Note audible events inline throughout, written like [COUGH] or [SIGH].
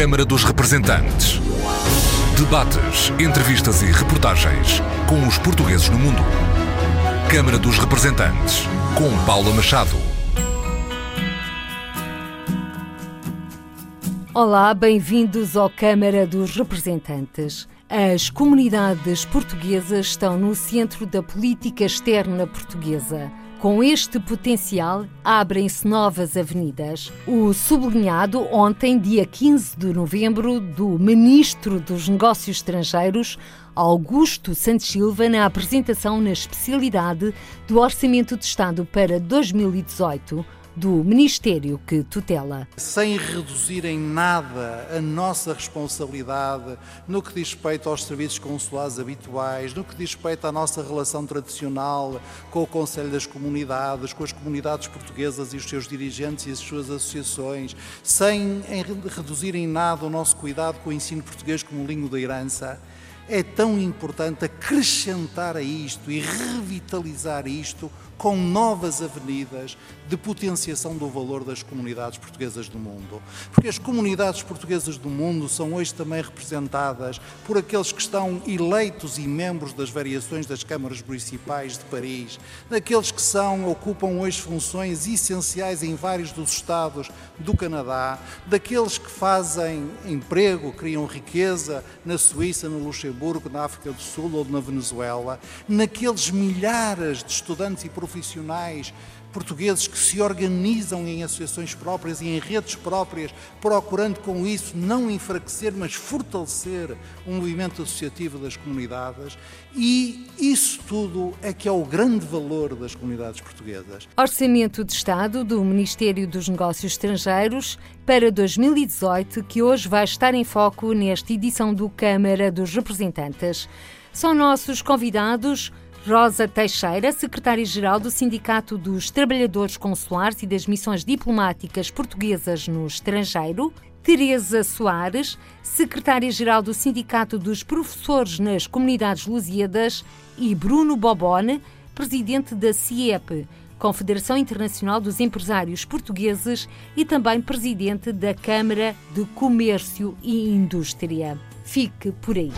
Câmara dos Representantes. Debates, entrevistas e reportagens com os portugueses no mundo. Câmara dos Representantes, com Paula Machado. Olá, bem-vindos ao Câmara dos Representantes. As comunidades portuguesas estão no centro da política externa portuguesa. Com este potencial, abrem-se novas avenidas. O sublinhado ontem, dia 15 de novembro, do Ministro dos Negócios Estrangeiros, Augusto Santos Silva, na apresentação na especialidade do Orçamento de Estado para 2018 do Ministério que tutela. Sem reduzir em nada a nossa responsabilidade no que diz respeito aos serviços consulares habituais, no que diz respeito à nossa relação tradicional com o Conselho das Comunidades, com as comunidades portuguesas e os seus dirigentes e as suas associações, sem reduzir em nada o nosso cuidado com o ensino português como língua da herança, é tão importante acrescentar a isto e revitalizar isto com novas avenidas de potenciação do valor das comunidades portuguesas do mundo. Porque as comunidades portuguesas do mundo são hoje também representadas por aqueles que estão eleitos e membros das variações das câmaras municipais de Paris, daqueles que são ocupam hoje funções essenciais em vários dos estados do Canadá, daqueles que fazem emprego, criam riqueza na Suíça, no Luxemburgo, na África do Sul ou na Venezuela, naqueles milhares de estudantes e profissionais portugueses que se organizam em associações próprias e em redes próprias, procurando com isso não enfraquecer, mas fortalecer o movimento associativo das comunidades. E isso tudo é que é o grande valor das comunidades portuguesas. Orçamento de Estado do Ministério dos Negócios Estrangeiros para 2018, que hoje vai estar em foco nesta edição do Câmara dos Representantes. São nossos convidados Rosa Teixeira, secretária-geral do Sindicato dos Trabalhadores Consulares e das Missões Diplomáticas Portuguesas no Estrangeiro, Teresa Soares, secretária-geral do Sindicato dos Professores nas Comunidades Lusíadas, e Bruno Bobone, presidente da CIEP, Confederação Internacional dos Empresários Portugueses e também presidente da Câmara de Comércio e Indústria. Fique por aí.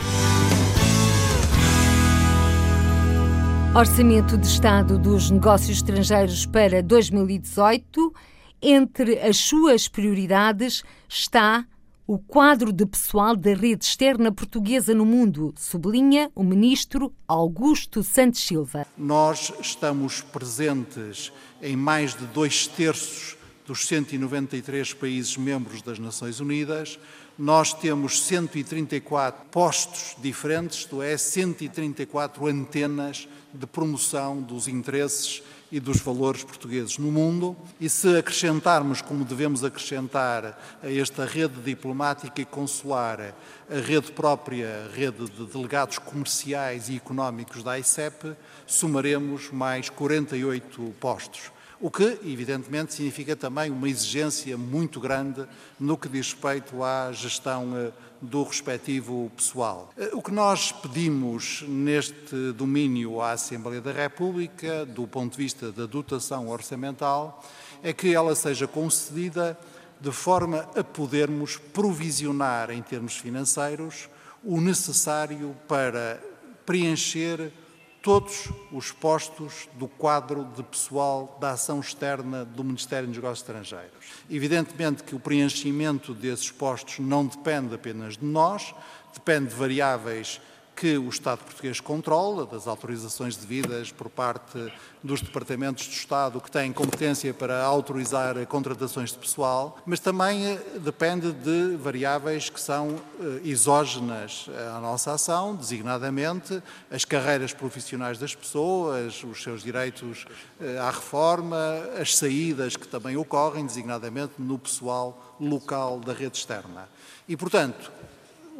Orçamento de Estado dos Negócios Estrangeiros para 2018. Entre as suas prioridades está o quadro de pessoal da rede externa portuguesa no mundo, sublinha o ministro Augusto Santos Silva. Nós estamos presentes em mais de dois terços dos 193 países membros das Nações Unidas. Nós temos 134 postos diferentes, isto é, 134 antenas de promoção dos interesses e dos valores portugueses no mundo. E se acrescentarmos, como devemos acrescentar, a esta rede diplomática e consular, a rede própria, a rede de delegados comerciais e económicos da ICEP, somaremos mais 48 postos. O que, evidentemente, significa também uma exigência muito grande no que diz respeito à gestão eh, do respectivo pessoal. Eh, o que nós pedimos neste domínio à Assembleia da República, do ponto de vista da dotação orçamental, é que ela seja concedida de forma a podermos provisionar, em termos financeiros, o necessário para preencher todos os postos do quadro de pessoal da ação externa do Ministério dos Negócios Estrangeiros. Evidentemente que o preenchimento desses postos não depende apenas de nós, depende de variáveis que o Estado português controla, das autorizações devidas por parte dos departamentos de Estado que têm competência para autorizar contratações de pessoal, mas também eh, depende de variáveis que são eh, exógenas à nossa ação, designadamente as carreiras profissionais das pessoas, os seus direitos eh, à reforma, as saídas que também ocorrem, designadamente no pessoal local da rede externa. E, portanto,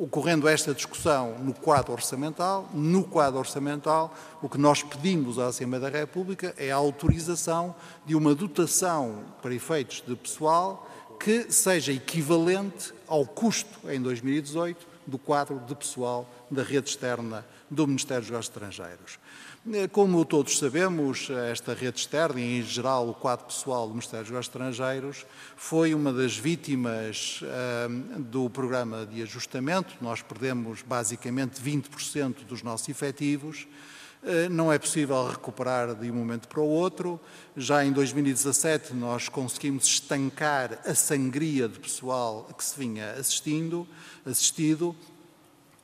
ocorrendo esta discussão no quadro orçamental, no quadro orçamental, o que nós pedimos à Assembleia da República é a autorização de uma dotação para efeitos de pessoal que seja equivalente ao custo em 2018 do quadro de pessoal da rede externa do Ministério dos Negócios Estrangeiros. Eh, como todos sabemos, esta rede externa e, em geral, o quadro pessoal do Ministério dos Negócios Estrangeiros foi uma das vítimas uh, do programa de ajustamento. Nós perdemos basicamente 20% dos nossos efetivos. Uh, não é possível recuperar de um momento para o outro. Já em 2017 nós conseguimos estancar a sangria de pessoal que se vinha assistindo, assistido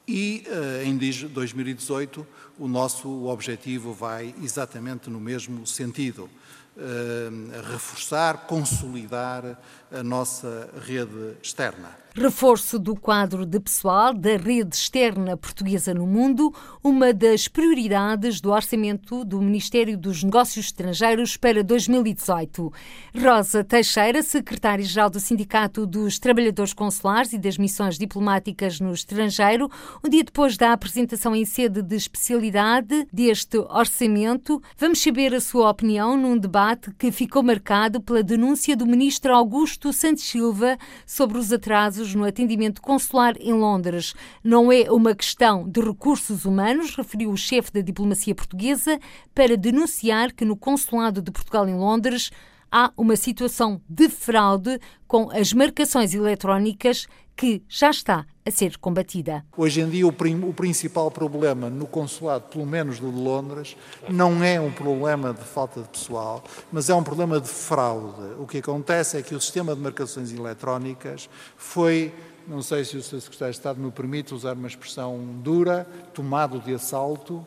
e uh, em 2018 o nosso objetivo vai exatamente no mesmo sentido. Uh, reforçar, consolidar a nossa rede externa. Reforço do quadro de pessoal da rede externa portuguesa no mundo, uma das prioridades do orçamento do Ministério dos Negócios Estrangeiros para 2018. Rosa Teixeira, secretária-geral do Sindicato dos Trabalhadores Consulares e das Missões Diplomáticas no Estrangeiro, um dia depois da apresentação em sede de especialidade deste orçamento, vamos saber a sua opinião num debate que ficou marcado pela denúncia do ministro Augusto Santos Silva sobre os atrasos no atendimento consular em Londres. Não é uma questão de recursos humanos, referiu o chefe da diplomacia portuguesa, para denunciar que no consulado de Portugal em Londres há uma situação de fraude com as marcações eletrónicas que já está a ser combatida. Hoje em dia, o, o, principal problema no consulado, pelo menos do de Londres, não é um problema de falta de pessoal, mas é um problema de fraude. O que acontece é que o sistema de marcações eletrónicas foi não sei se o Sr. Secretário de Estado me permite usar uma expressão dura, tomado de assalto,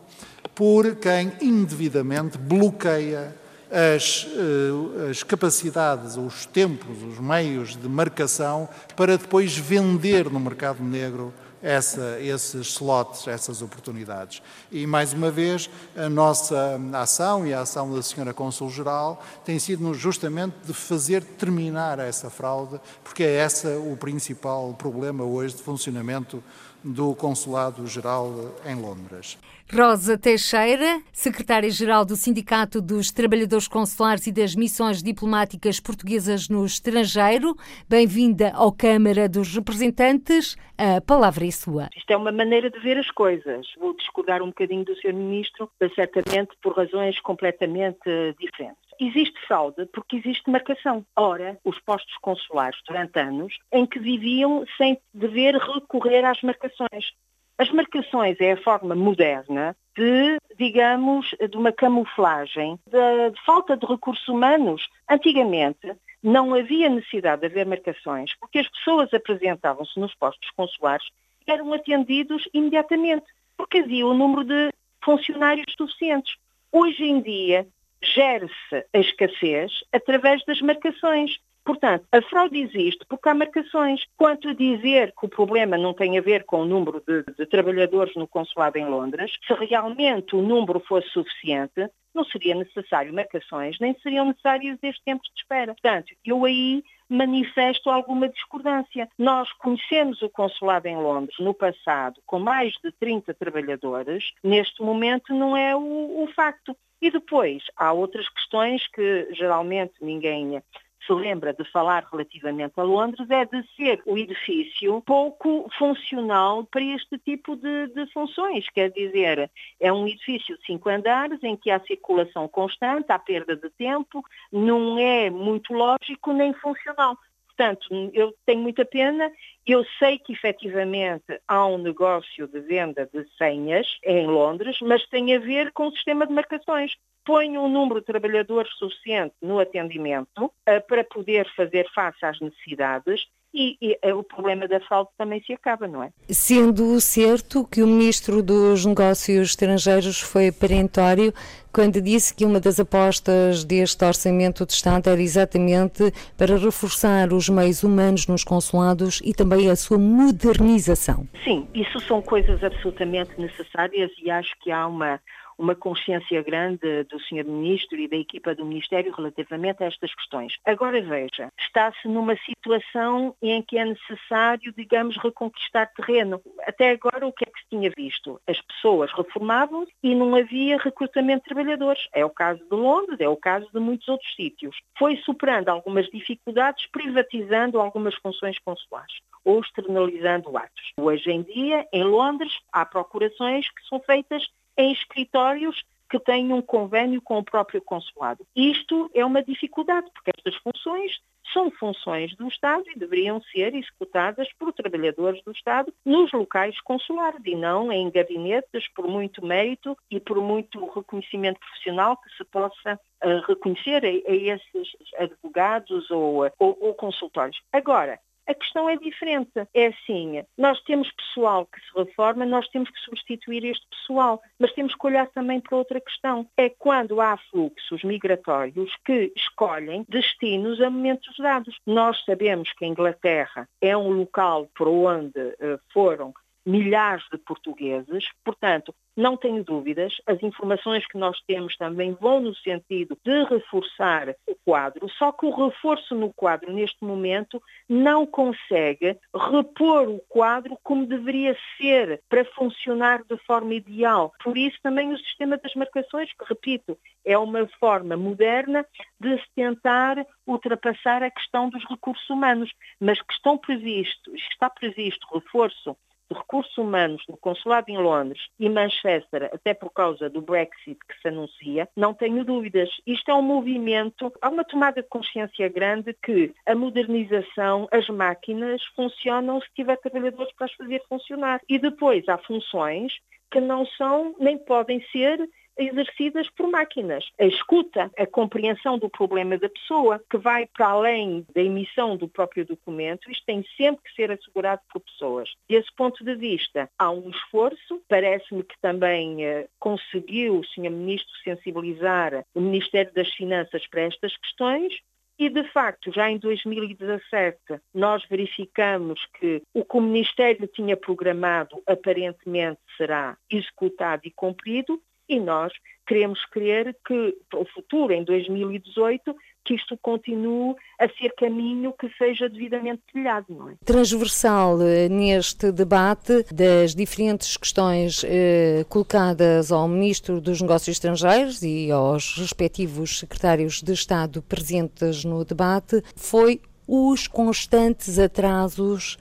por quem indevidamente bloqueia as, eh, as capacidades, os tempos, os meios de marcação para depois vender no mercado negro essa, esses slots, essas oportunidades. E, mais uma vez, a nossa ação e a ação da Senhora Cônsul-Geral tem sido justamente de fazer terminar essa fraude, porque é esse o principal problema hoje de funcionamento do Consulado-Geral em Londres. Rosa Teixeira, secretária-geral do Sindicato dos Trabalhadores Consulares e das Missões Diplomáticas Portuguesas no Estrangeiro, bem-vinda ao Câmara dos Representantes. A palavra é sua. Isto é uma maneira de ver as coisas. Vou discordar um bocadinho do Sr. Ministro, certamente por razões completamente diferentes existe fraude porque existe marcação. Ora, os postos consulares durante anos em que viviam sem dever recorrer às marcações. As marcações é a forma moderna de, digamos, de uma camuflagem, de, de, falta de recursos humanos. Antigamente não havia necessidade de haver marcações, porque as pessoas apresentavam-se nos postos consulares e eram atendidos imediatamente, porque havia o número de funcionários suficientes. Hoje em dia gere-se a escassez através das marcações. Portanto, a fraude existe porque há marcações. Quanto a dizer que o problema não tem a ver com o número de, de, trabalhadores no consulado em Londres, se realmente o número fosse suficiente, não seria necessário marcações, nem seriam necessários estes tempos de espera. Portanto, eu aí manifesto alguma discordância. Nós conhecemos o consulado em Londres no passado com mais de 30 trabalhadores, neste momento não é o, o facto. E depois há outras questões que geralmente ninguém se lembra de falar relativamente a Londres é de ser o edifício pouco funcional para este tipo de, de, funções. Quer dizer, é um edifício de cinco andares em que há circulação constante, há perda de tempo, não é muito lógico nem funcional. Portanto, eu tenho muita pena. Eu sei que efetivamente há um negócio de venda de senhas em Londres, mas tem a ver com o sistema de marcações põe um número de trabalhadores suficiente no atendimento uh, para poder fazer face às necessidades e, e, eh, o problema da fraude também se acaba, não é? Sendo certo que o Ministro dos Negócios Estrangeiros foi perentório quando disse que uma das apostas deste Orçamento de Estado era exatamente para reforçar os meios humanos nos consulados e também a sua modernização. Sim, isso são coisas absolutamente necessárias e acho que há uma uma consciência grande do Sr. Ministro e da equipa do Ministério relativamente a estas questões. Agora veja, está-se numa situação em que é necessário, digamos, reconquistar terreno. Até agora o que é que se tinha visto? As pessoas reformavam e não havia recrutamento de trabalhadores. É o caso de Londres, é o caso de muitos outros sítios. Foi superando algumas dificuldades, privatizando algumas funções consulares. ou externalizando atos. Hoje em dia, em Londres, há procurações que são feitas em escritórios que têm um convênio com o próprio consulado. Isto é uma dificuldade, porque estas funções são funções do Estado e deveriam ser executadas por trabalhadores do Estado nos locais consulares e não em gabinetes por muito mérito e por muito reconhecimento profissional que se possa uh, reconhecer a, a, esses advogados ou, ou, ou consultórios. Agora, a questão é diferente. É assim, nós temos pessoal que se reforma, nós temos que substituir este pessoal, mas temos que olhar também para outra questão. É quando há fluxos migratórios que escolhem destinos a momentos dados. Nós sabemos que a Inglaterra é um local por onde uh, foram milhares de portugueses, portanto, não tenho dúvidas, as informações que nós temos também vão no sentido de reforçar o quadro, só que o reforço no quadro neste momento não consegue repor o quadro como deveria ser para funcionar de forma ideal. Por isso também o sistema das marcações, que repito, é uma forma moderna de se tentar ultrapassar a questão dos recursos humanos, mas que estão previstos, está previsto reforço de recursos humanos no consulado em Londres e Manchester, até por causa do Brexit que se anuncia, não tenho dúvidas. Isto é um movimento, há uma tomada de consciência grande que a modernização, as máquinas funcionam se tiver trabalhadores para as fazer funcionar. E depois há funções que não são nem podem ser exercidas por máquinas. A escuta, a compreensão do problema da pessoa, que vai para além da emissão do próprio documento, isto tem sempre que ser assegurado por pessoas. Desse ponto de vista, há um esforço, parece-me que também eh, conseguiu o Sr. Ministro sensibilizar o Ministério das Finanças para estas questões, e, de facto, já em 2017, nós verificamos que o que o Ministério tinha programado aparentemente será executado e cumprido e nós queremos crer que para o futuro, em 2018, que isto continue a ser caminho que seja devidamente trilhado. É? Transversal eh, neste debate das diferentes questões eh, colocadas ao Ministro dos Negócios Estrangeiros e aos respectivos secretários de Estado presentes no debate foi os constantes atrasos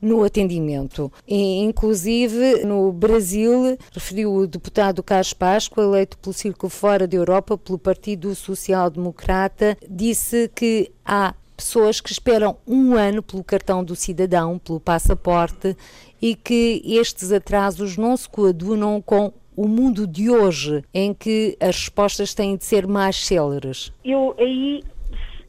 no atendimento. E, inclusive, no Brasil, referiu o deputado Carlos Páscoa, eleito pelo Círculo Fora da Europa pelo Partido Social Democrata, disse que há pessoas que esperam um ano pelo cartão do cidadão, pelo passaporte, e que estes atrasos não se coadunam com o mundo de hoje, em que as respostas têm de ser mais céleres? Eu aí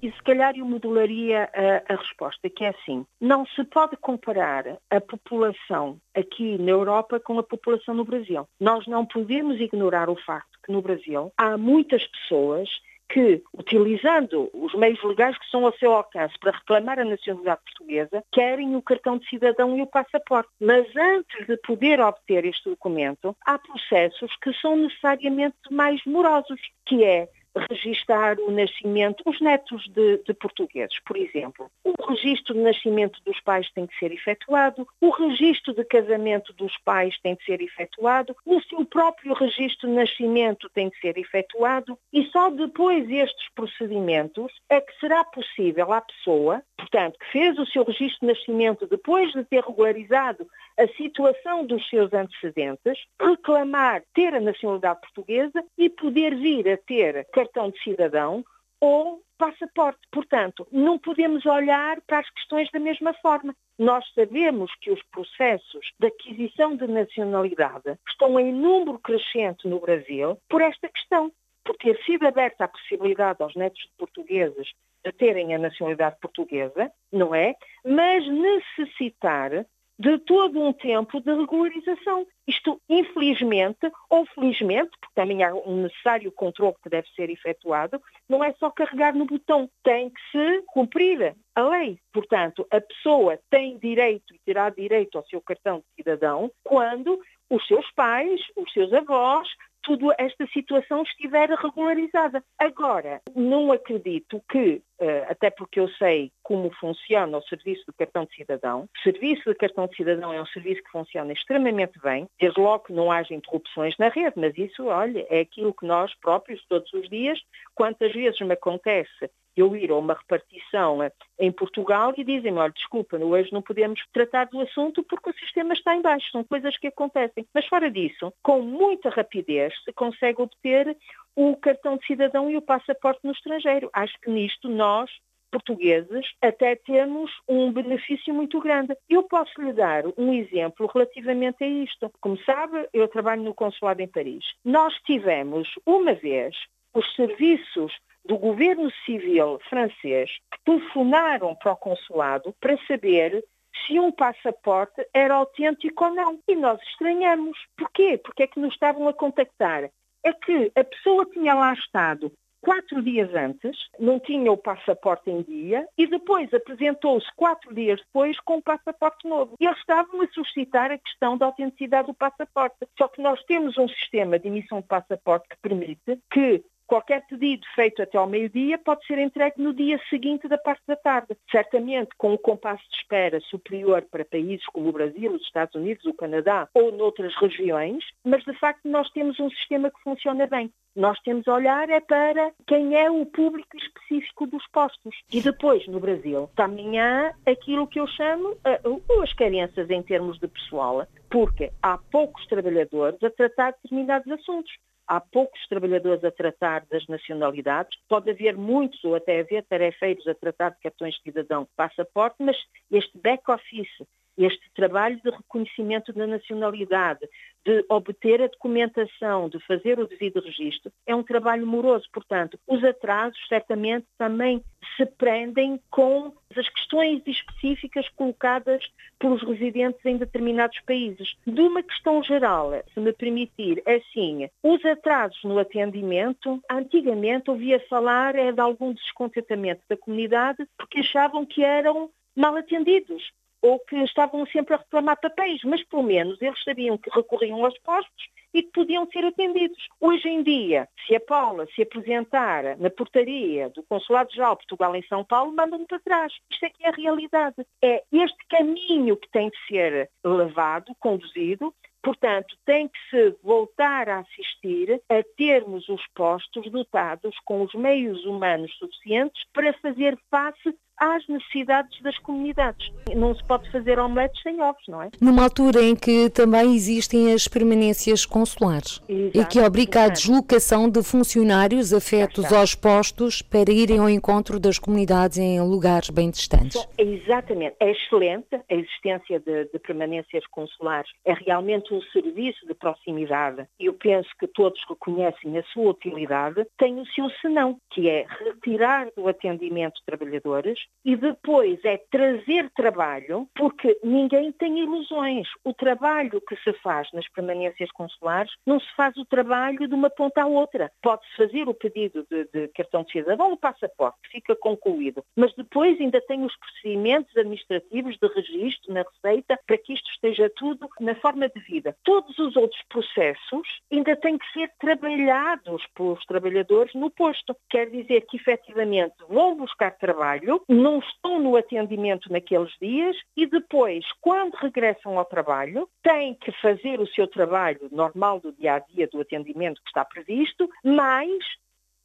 e se calhar eu modularia a, a, resposta, que é assim, não se pode comparar a população aqui na Europa com a população no Brasil. Nós não podemos ignorar o facto que no Brasil há muitas pessoas que, utilizando os meios legais que são ao seu alcance para reclamar a nacionalidade portuguesa, querem o cartão de cidadão e o passaporte. Mas antes de poder obter este documento, há processos que são necessariamente mais morosos, que é registar o nascimento, os netos de, de, portugueses, por exemplo. O registro de nascimento dos pais tem que ser efetuado, o registro de casamento dos pais tem que ser efetuado, o seu próprio registro de nascimento tem que ser efetuado e só depois destes procedimentos é que será possível à pessoa, portanto, que fez o seu registro de nascimento depois de ter regularizado a situação dos seus antecedentes, reclamar ter a nacionalidade portuguesa e poder vir a ter cartão de cidadão ou passaporte. Portanto, não podemos olhar para as questões da mesma forma. Nós sabemos que os processos de aquisição de nacionalidade estão em número crescente no Brasil por esta questão, por ter sido aberta a possibilidade aos netos de portugueses de terem a nacionalidade portuguesa, não é? Mas necessitar de todo um tempo de regularização. Isto, infelizmente, ou felizmente, porque também há um necessário controle que deve ser efetuado, não é só carregar no botão, tem que se cumprir a lei. Portanto, a pessoa tem direito e terá direito ao seu cartão de cidadão quando os seus pais, os seus avós, toda esta situação estiver regularizada. Agora, não acredito que até porque eu sei como funciona o serviço do cartão de cidadão. O serviço do cartão de cidadão é um serviço que funciona extremamente bem, desde logo que não haja interrupções na rede, mas isso, olha, é aquilo que nós próprios, todos os dias, quantas vezes me acontece eu ir a uma repartição eh, em Portugal e dizem-me, olha, desculpa, hoje não podemos tratar do assunto porque o sistema está em baixo, são coisas que acontecem. Mas fora disso, com muita rapidez se consegue obter o cartão de cidadão e o passaporte no estrangeiro. Acho que nisto nós, portugueses, até temos um benefício muito grande. Eu posso lhe dar um exemplo relativamente a isto. Como sabe, eu trabalho no consulado em Paris. Nós tivemos uma vez os serviços do governo civil francês que telefonaram para o consulado para saber se um passaporte era autêntico ou não. E nós estranhamos. Porquê? Porque é que nos estavam a contactar. É que a pessoa tinha lá estado quatro dias antes, não tinha o passaporte em dia e depois apresentou-se quatro dias depois com o passaporte novo. E eles estavam a suscitar a questão da autenticidade do passaporte. Só que nós temos um sistema de emissão de passaporte que permite que Qualquer pedido feito até ao meio-dia pode ser entregue no dia seguinte da parte da tarde. Certamente com um compasso de espera superior para países como o Brasil, os Estados Unidos, o Canadá ou noutras regiões, mas de facto nós temos um sistema que funciona bem. Nós temos a olhar é para quem é o público específico dos postos. E depois, no Brasil, também há aquilo que eu chamo uh, as carências em termos de pessoal, porque há poucos trabalhadores a tratar determinados assuntos há poucos trabalhadores a tratar das nacionalidades, pode haver muitos ou até haver tarefeiros a tratar de cartões de cidadão, passaporte, mas este back-office, este trabalho de reconhecimento da nacionalidade, de obter a documentação, de fazer o devido registro, é um trabalho moroso. Portanto, os atrasos certamente também se prendem com as questões específicas colocadas pelos residentes em determinados países. De uma questão geral, se me permitir, é assim, os atrasos no atendimento, antigamente ouvia falar é de algum descontentamento da comunidade porque achavam que eram mal atendidos ou que estavam sempre a reclamar papéis, mas pelo menos eles sabiam que recorriam aos postos e que podiam ser atendidos. Hoje em dia, se a Paula se apresentar na portaria do Consulado-Geral de Portugal em São Paulo, mandam-me para trás. Isto é que é a realidade. É este caminho que tem de ser levado, conduzido, Portanto, tem que se voltar a assistir a termos os postos dotados com os meios humanos suficientes para fazer face às necessidades das comunidades. Não se pode fazer omeletes sem ovos, não é? Numa altura em que também existem as permanências consulares Exato, e que obriga a deslocação de funcionários afetos aos postos para irem ao encontro das comunidades em lugares bem distantes. Exatamente. É excelente a existência de, de permanências consulares. É realmente um serviço de proximidade. e Eu penso que todos reconhecem a sua utilidade. Tem o seu senão, que é retirar do atendimento trabalhadores e depois é trazer trabalho, porque ninguém tem ilusões. O trabalho que se faz nas permanências consulares não se faz o trabalho de uma ponta à outra. Pode-se fazer o pedido de, de cartão de cidadão ou passaporte, fica concluído, mas depois ainda tem os procedimentos administrativos de registro na Receita para que isto esteja tudo na forma de vida. Todos os outros processos ainda têm que ser trabalhados pelos trabalhadores no posto. Quer dizer que efetivamente vão buscar trabalho, não estão no atendimento naqueles dias e depois, quando regressam ao trabalho, têm que fazer o seu trabalho normal do dia a dia do atendimento que está previsto, mais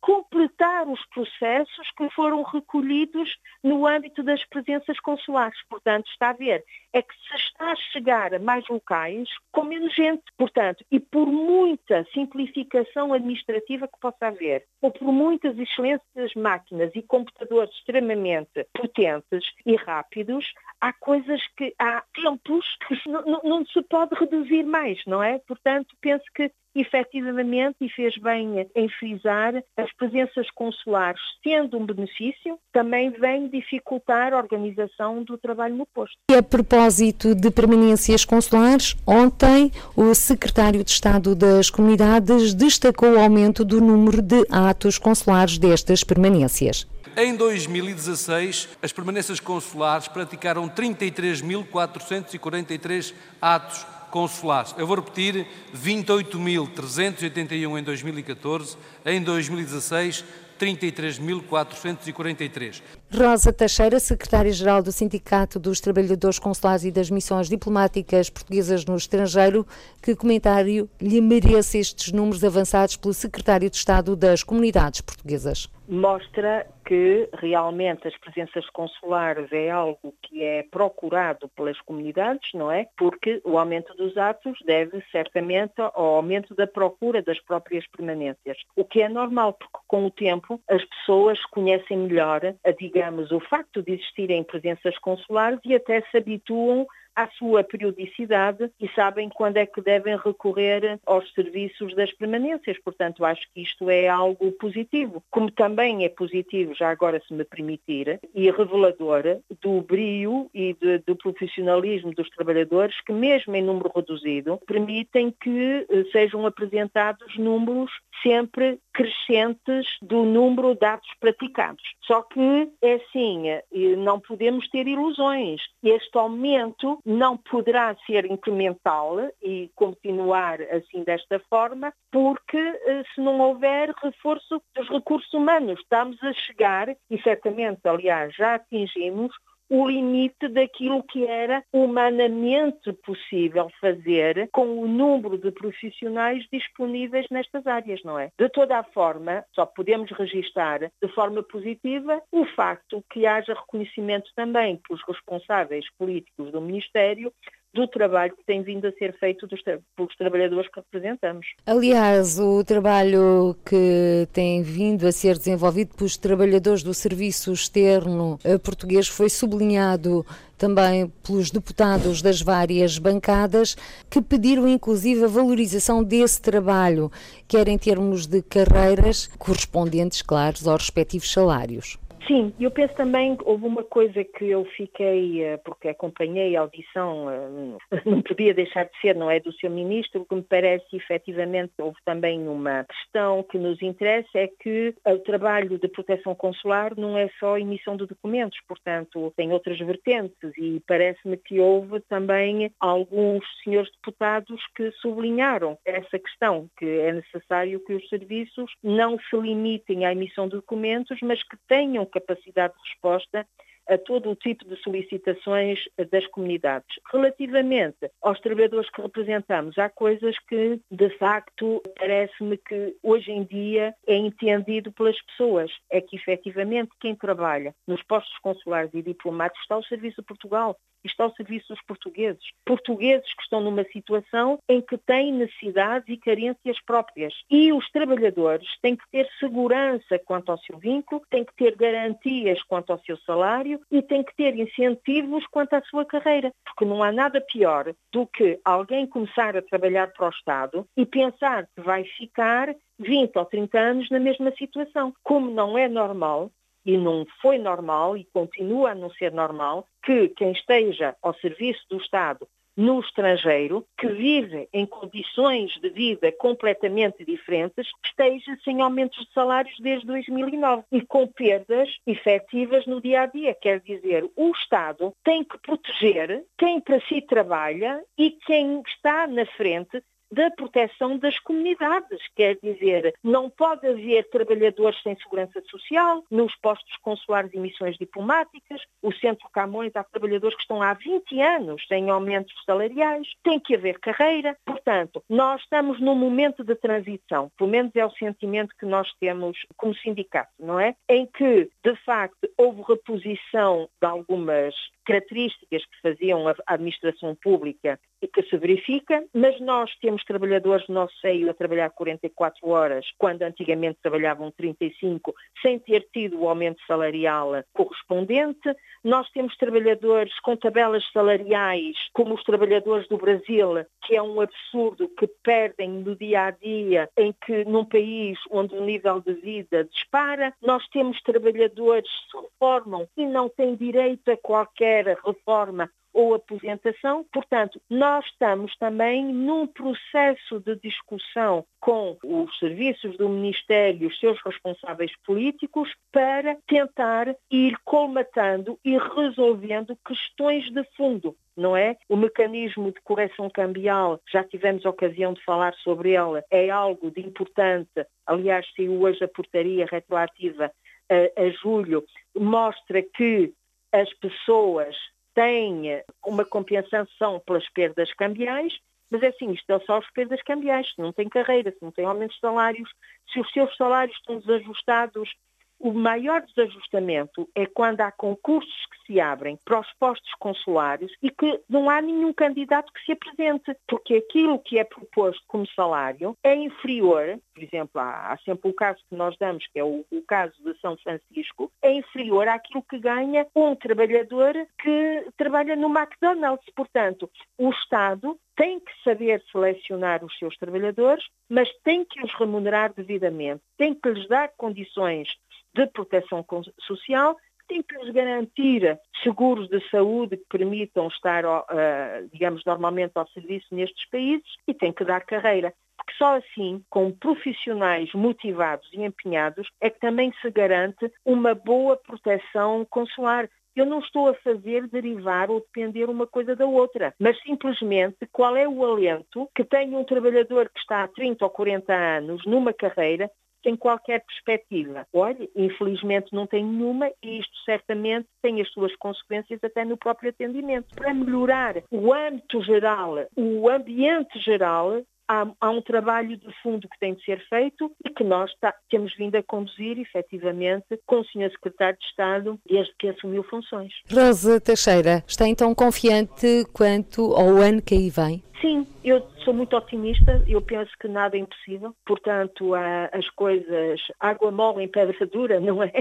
completar os processos que foram recolhidos no âmbito das presenças consulares. Portanto, está a ver, é que se está a chegar a mais locais com menos gente. Portanto, e por muita simplificação administrativa que possa haver, ou por muitas excelentes máquinas e computadores extremamente potentes e rápidos, há coisas que há tempos que não, não se pode reduzir mais, não é? Portanto, penso que efetivamente, e fez bem em frisar, as presenças consulares, sendo um benefício, também vem dificultar a organização do trabalho no posto. E a propósito de permanências consulares, ontem o secretário de Estado das Comunidades destacou o aumento do número de atos consulares destas permanências. Em 2016, as permanências consulares praticaram 33.443 atos consulares. Eu vou repetir: 28.381 em 2014, em 2016, 33.443. Rosa Teixeira, secretária-geral do Sindicato dos Trabalhadores Consulares e das Missões Diplomáticas Portuguesas no Estrangeiro, que comentário lhe merece estes números avançados pelo secretário de Estado das Comunidades Portuguesas? Mostra que realmente as presenças consulares é algo que é procurado pelas comunidades, não é? Porque o aumento dos atos deve certamente ao aumento da procura das próprias permanências. O que é normal, porque com o tempo as pessoas conhecem melhor, digamos, o facto de existirem presenças consulares e até se habituam à sua periodicidade e sabem quando é que devem recorrer aos serviços das permanências. Portanto, acho que isto é algo positivo. Como também é positivo, já agora se me permitir, e revelador do brio e de, do profissionalismo dos trabalhadores que, mesmo em número reduzido, permitem que eh, sejam apresentados números sempre crescentes do número de atos praticados. Só que é assim, eh, não podemos ter ilusões. Este aumento não poderá ser incremental e continuar assim desta forma, porque eh, se não houver reforço dos recursos humanos, estamos a chegar, e certamente, aliás, já atingimos o limite daquilo que era humanamente possível fazer com o número de profissionais disponíveis nestas áreas, não é? De toda a forma, só podemos registar de forma positiva o facto que haja reconhecimento também pelos responsáveis políticos do Ministério do trabalho que tem vindo a ser feito dos, pelos trabalhadores que representamos. Aliás, o trabalho que tem vindo a ser desenvolvido pelos trabalhadores do Serviço Externo eh, Português foi sublinhado também pelos deputados das várias bancadas, que pediram inclusive a valorização desse trabalho, quer em termos de carreiras correspondentes, claro, aos respectivos salários. Sim, eu penso também que houve uma coisa que eu fiquei, eh, porque acompanhei a audição, eh, [LAUGHS] não podia deixar de ser, não é, do seu ministro, que me parece efetivamente houve também uma questão que nos interessa, é que o trabalho de proteção consular não é só emissão de documentos, portanto tem outras vertentes e parece-me que houve também alguns senhores deputados que sublinharam essa questão, que é necessário que os serviços não se limitem à emissão de documentos, mas que tenham capacidade de resposta a todo o tipo de solicitações das comunidades. Relativamente aos trabalhadores que representamos, há coisas que, de facto, parece-me que hoje em dia é entendido pelas pessoas. É que, efetivamente, quem trabalha nos postos consulares e diplomáticos está ao serviço de Portugal está ao serviço dos portugueses. Portugueses que estão numa situação em que têm necessidades e carências próprias. E os trabalhadores têm que ter segurança quanto ao seu vínculo, têm que ter garantias quanto ao seu salário e têm que ter incentivos quanto à sua carreira. Porque não há nada pior do que alguém começar a trabalhar para o Estado e pensar que vai ficar 20 ou 30 anos na mesma situação. Como não é normal, e não foi normal e continua a não ser normal que quem esteja ao serviço do Estado no estrangeiro, que vive em condições de vida completamente diferentes, esteja sem aumentos de salários desde 2009 e com perdas efetivas no dia a dia. Quer dizer, o Estado tem que proteger quem para si trabalha e quem está na frente da proteção das comunidades. Quer dizer, não pode haver trabalhadores sem segurança social nos postos consulares e missões diplomáticas. O Centro Camões há trabalhadores que estão há 20 anos sem aumentos salariais. Tem que haver carreira. Portanto, nós estamos num momento de transição, pelo menos é o sentimento que nós temos como sindicato, não é? Em que, de facto, houve reposição de algumas características que faziam a administração pública e que se verifica, mas nós temos trabalhadores no nosso seio a trabalhar 44 horas, quando antigamente trabalhavam 35, sem ter tido o aumento salarial correspondente. Nós temos trabalhadores com tabelas salariais, como os trabalhadores do Brasil, que é um absurdo, que perdem no dia a dia, em que num país onde o nível de vida dispara, nós temos trabalhadores que se reformam e não têm direito a qualquer quer reforma ou aposentação. Portanto, nós estamos também num processo de discussão com os serviços do Ministério e os seus responsáveis políticos para tentar ir colmatando e resolvendo questões de fundo não é? O mecanismo de correção cambial, já tivemos ocasião de falar sobre ele, é algo de importante. Aliás, se hoje a portaria retroativa a, a julho, mostra que as pessoas têm uma compensação pelas perdas cambiais, mas é assim, isto é só as perdas cambiais, se não tem carreira, se não tem aumentos de salários, se os seus salários estão desajustados o maior desajustamento é quando há concursos que se abrem para os postos consulares e que não há nenhum candidato que se apresente, porque aquilo que é proposto como salário é inferior, por exemplo, há, há sempre o caso que nós damos, que é o, o, caso de São Francisco, é inferior àquilo que ganha um trabalhador que trabalha no McDonald's. Portanto, o Estado tem que saber selecionar os seus trabalhadores, mas tem que os remunerar devidamente, tem que lhes dar condições de proteção social, tem que lhes garantir seguros de saúde que permitam estar, uh, digamos, normalmente ao serviço nestes países e tem que dar carreira. Porque só assim, com profissionais motivados e empenhados, é que também se garante uma boa proteção consular. Eu não estou a fazer derivar ou depender uma coisa da outra, mas simplesmente qual é o alento que tem um trabalhador que está há 30 ou 40 anos numa carreira tem qualquer perspectiva. Olha, infelizmente não tem nenhuma e isto certamente tem as suas consequências até no próprio atendimento. Para melhorar o âmbito geral, o ambiente geral, há, há, um trabalho de fundo que tem de ser feito e que nós tá, temos vindo a conduzir, efetivamente, com o Sr. Secretário de Estado desde que assumiu funções. Rosa Teixeira, está então confiante quanto ao ano que aí vem? Sim, eu sou muito otimista, eu penso que nada é impossível, portanto as coisas, água mole em pedra dura, [LAUGHS] não é?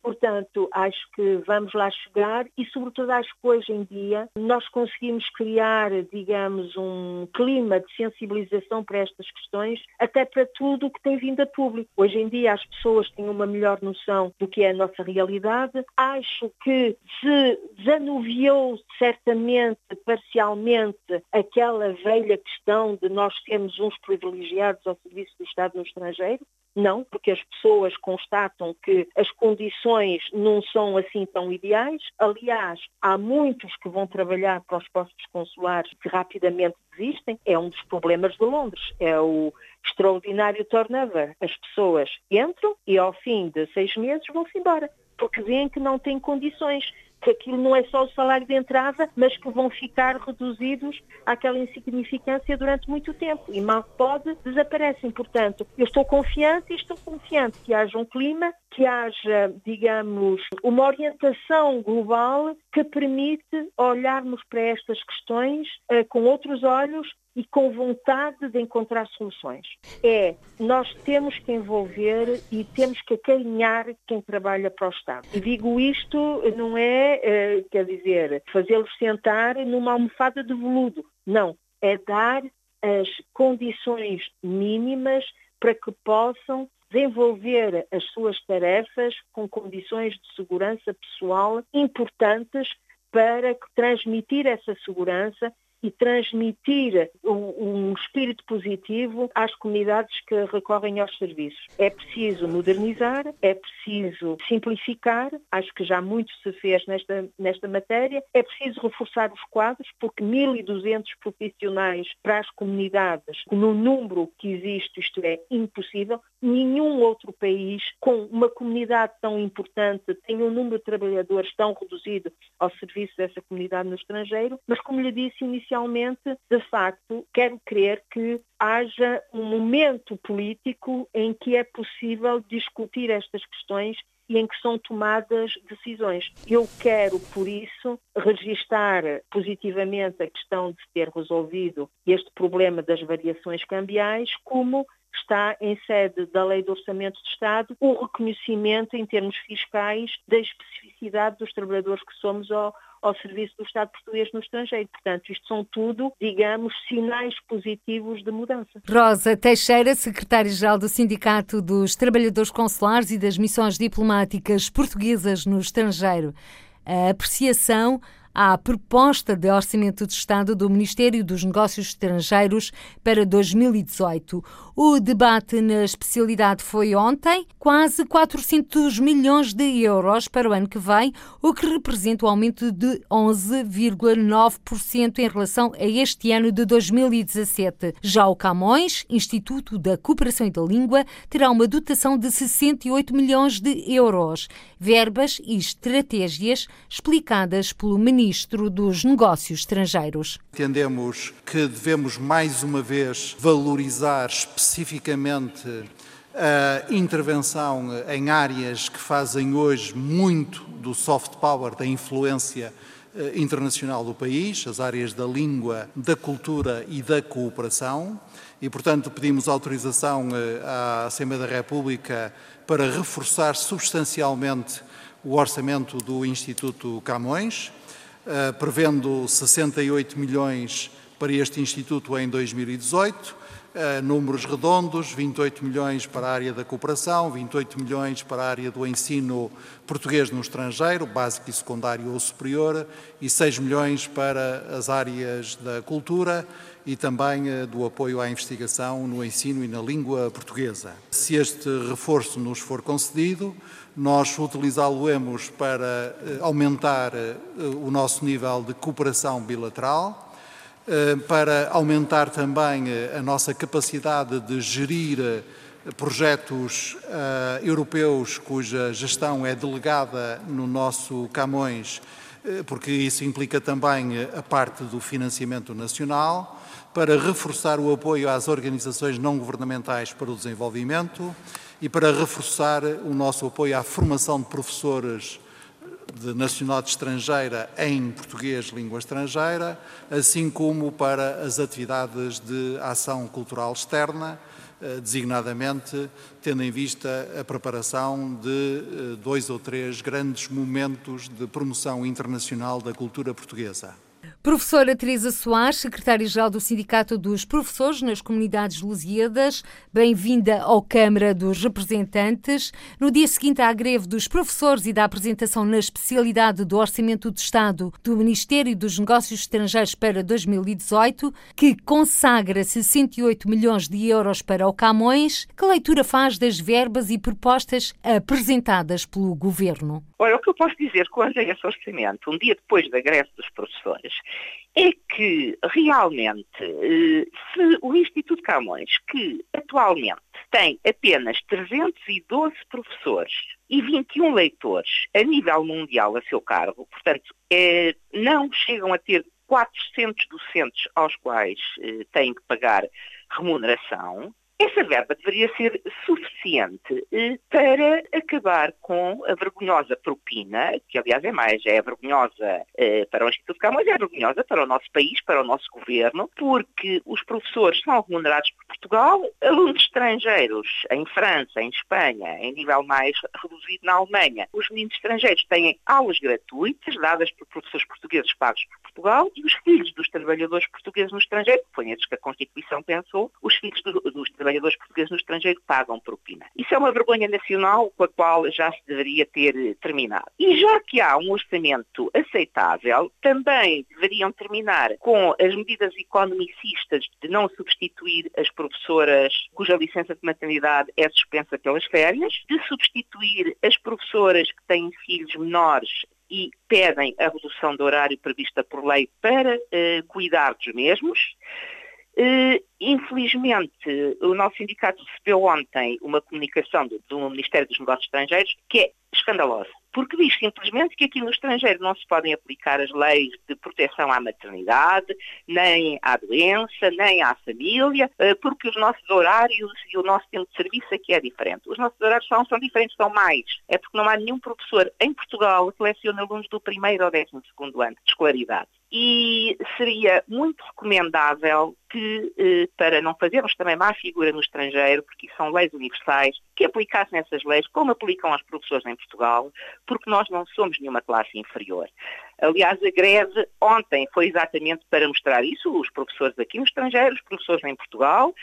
Portanto, acho que vamos lá chegar e sobretudo acho que hoje em dia nós conseguimos criar, digamos, um clima de sensibilização para estas questões, até para tudo o que tem vindo a público. Hoje em dia as pessoas têm uma melhor noção do que é a nossa realidade. Acho que se desanuviou certamente, parcialmente, aquela velha questão de nós sermos uns privilegiados ao serviço do Estado no estrangeiro. Não, porque as pessoas constatam que as condições não são assim tão ideais. Aliás, há muitos que vão trabalhar para os postos consulares que rapidamente desistem. É um dos problemas de Londres. É o extraordinário turnover. As pessoas entram e ao fim de seis meses vão-se embora, porque veem que não têm condições que aquilo não é só o salário de entrada, mas que vão ficar reduzidos àquela insignificância durante muito tempo e mal pode, desaparecem. Portanto, eu estou confiante e estou confiante que haja um clima, que haja, digamos, uma orientação global que permite olharmos para estas questões uh, com outros olhos e com vontade de encontrar soluções. É, nós temos que envolver e temos que acarinhar quem trabalha para o Estado. E digo isto, não é, eh, quer dizer, fazê-los sentar numa almofada de veludo. Não, é dar as condições mínimas para que possam desenvolver as suas tarefas com condições de segurança pessoal importantes para transmitir essa segurança e transmitir um, espírito positivo às comunidades que recorrem aos serviços. É preciso modernizar, é preciso simplificar, acho que já muito se fez nesta, nesta matéria, é preciso reforçar os quadros, porque 1.200 profissionais para as comunidades, no número que existe, isto é impossível, nenhum outro país com uma comunidade tão importante tem um número de trabalhadores tão reduzido ao serviço dessa comunidade no estrangeiro, mas como lhe disse inicialmente, inicialmente, de facto, quero crer que haja um momento político em que é possível discutir estas questões e em que são tomadas decisões. Eu quero, por isso, registar positivamente a questão de ter resolvido este problema das variações cambiais como está em sede da Lei do Orçamento de Estado o reconhecimento em termos fiscais da especificidade dos trabalhadores que somos ao, ao serviço do Estado português no estrangeiro. Portanto, isto são tudo, digamos, sinais positivos de mudança. Rosa Teixeira, secretária-geral do Sindicato dos Trabalhadores Consulares e das Missões Diplomáticas Portuguesas no Estrangeiro. A apreciação à proposta de Orçamento de Estado do Ministério dos Negócios Estrangeiros para 2018. O debate na especialidade foi ontem, quase 400 milhões de euros para o ano que vem, o que representa um aumento de 11,9% em relação a este ano de 2017. Já o Camões, Instituto da Cooperação e da Língua, terá uma dotação de 68 milhões de euros, verbas e estratégias explicadas pelo Ministro dos Negócios Estrangeiros. Entendemos que devemos mais uma vez valorizar especificamente a intervenção em áreas que fazem hoje muito do soft power, da influência eh, internacional do país, as áreas da língua, da cultura e da cooperação. E, portanto, pedimos autorização eh, à Assembleia da República para reforçar substancialmente o orçamento do Instituto Camões, prevendo 68 milhões para este Instituto em 2018, Uh, números redondos, 28 milhões para a área da cooperação, 28 milhões para a área do ensino português no estrangeiro, básico e secundário ou superior, e 6 milhões para as áreas da cultura e também uh, do apoio à investigação no ensino e na língua portuguesa. Se este reforço nos for concedido, nós utilizá-lo-emos para uh, aumentar o nosso nível de cooperação bilateral, eh, para aumentar também eh, a nossa capacidade de gerir eh, projetos europeus cuja gestão é delegada no nosso Camões, porque isso implica também a parte do financiamento nacional, para reforçar o apoio às organizações não governamentais para o desenvolvimento e para reforçar o nosso apoio à formação de professores de nacionalidade estrangeira em português língua estrangeira, assim como para as atividades de ação cultural externa, eh, designadamente tendo em vista a preparação de eh, dois ou três grandes momentos de promoção internacional da cultura portuguesa. Professora Teresa Soares, secretária-geral do Sindicato dos Professores nas Comunidades Lusíadas, bem-vinda ao Câmara dos Representantes. No dia seguinte à greve dos professores e da apresentação na especialidade do Orçamento de Estado do Ministério dos Negócios Estrangeiros para 2018, que consagra 68 milhões de euros para o Camões, que leitura faz das verbas e propostas apresentadas pelo Governo? Olha, o que eu posso dizer quanto a esse orçamento, um dia depois da greve dos professores, é que realmente, eh, se o Instituto Camões, que atualmente tem apenas 312 professores e 21 leitores a nível mundial a seu cargo, portanto, é, não chegam a ter 400 docentes aos quais eh, têm que pagar remuneração, essa verba deveria ser suficiente eh, para acabar com a vergonhosa propina, que aliás é mais, é vergonhosa eh, para o Instituto Camões, é vergonhosa para o nosso país, para o nosso governo, porque os professores são remunerados por Portugal, alunos estrangeiros em França, em Espanha, em nível mais reduzido na Alemanha. Os meninos estrangeiros têm aulas gratuitas, dadas por professores portugueses pagos por Portugal, e os filhos dos trabalhadores portugueses no estrangeiro, que foi esses que a Constituição pensou, os filhos do, dos trabalhadores trabalhadores portugueses no estrangeiro pagam propina. Isso é uma vergonha nacional com a qual já se deveria ter eh, terminado. E já que há um orçamento aceitável, também deveriam terminar com as medidas economicistas de não substituir as professoras cuja licença de maternidade é suspensa pelas férias, de substituir as professoras que têm filhos menores e pedem a redução do horário prevista por lei para uh, cuidar dos mesmos, infelizmente, o nosso sindicato recebeu ontem uma comunicação do, Ministério dos Negócios Estrangeiros que é escandalosa porque diz simplesmente que aqui no estrangeiro não se podem aplicar as leis de proteção à maternidade, nem à doença, nem à família, eh, porque os nossos horários e o nosso tempo de serviço aqui é diferente. Os nossos horários são, são diferentes, são mais. É porque não há nenhum professor em Portugal que lecione alunos do primeiro ou décimo segundo ano de escolaridade e seria muito recomendável que, eh, para não fazermos também má figura no estrangeiro, porque são leis universais, que aplicassem essas leis como aplicam aos professores em Portugal, porque nós não somos nenhuma classe inferior. Aliás, a greve ontem foi exatamente para mostrar isso, os professores aqui no estrangeiro, os professores em Portugal,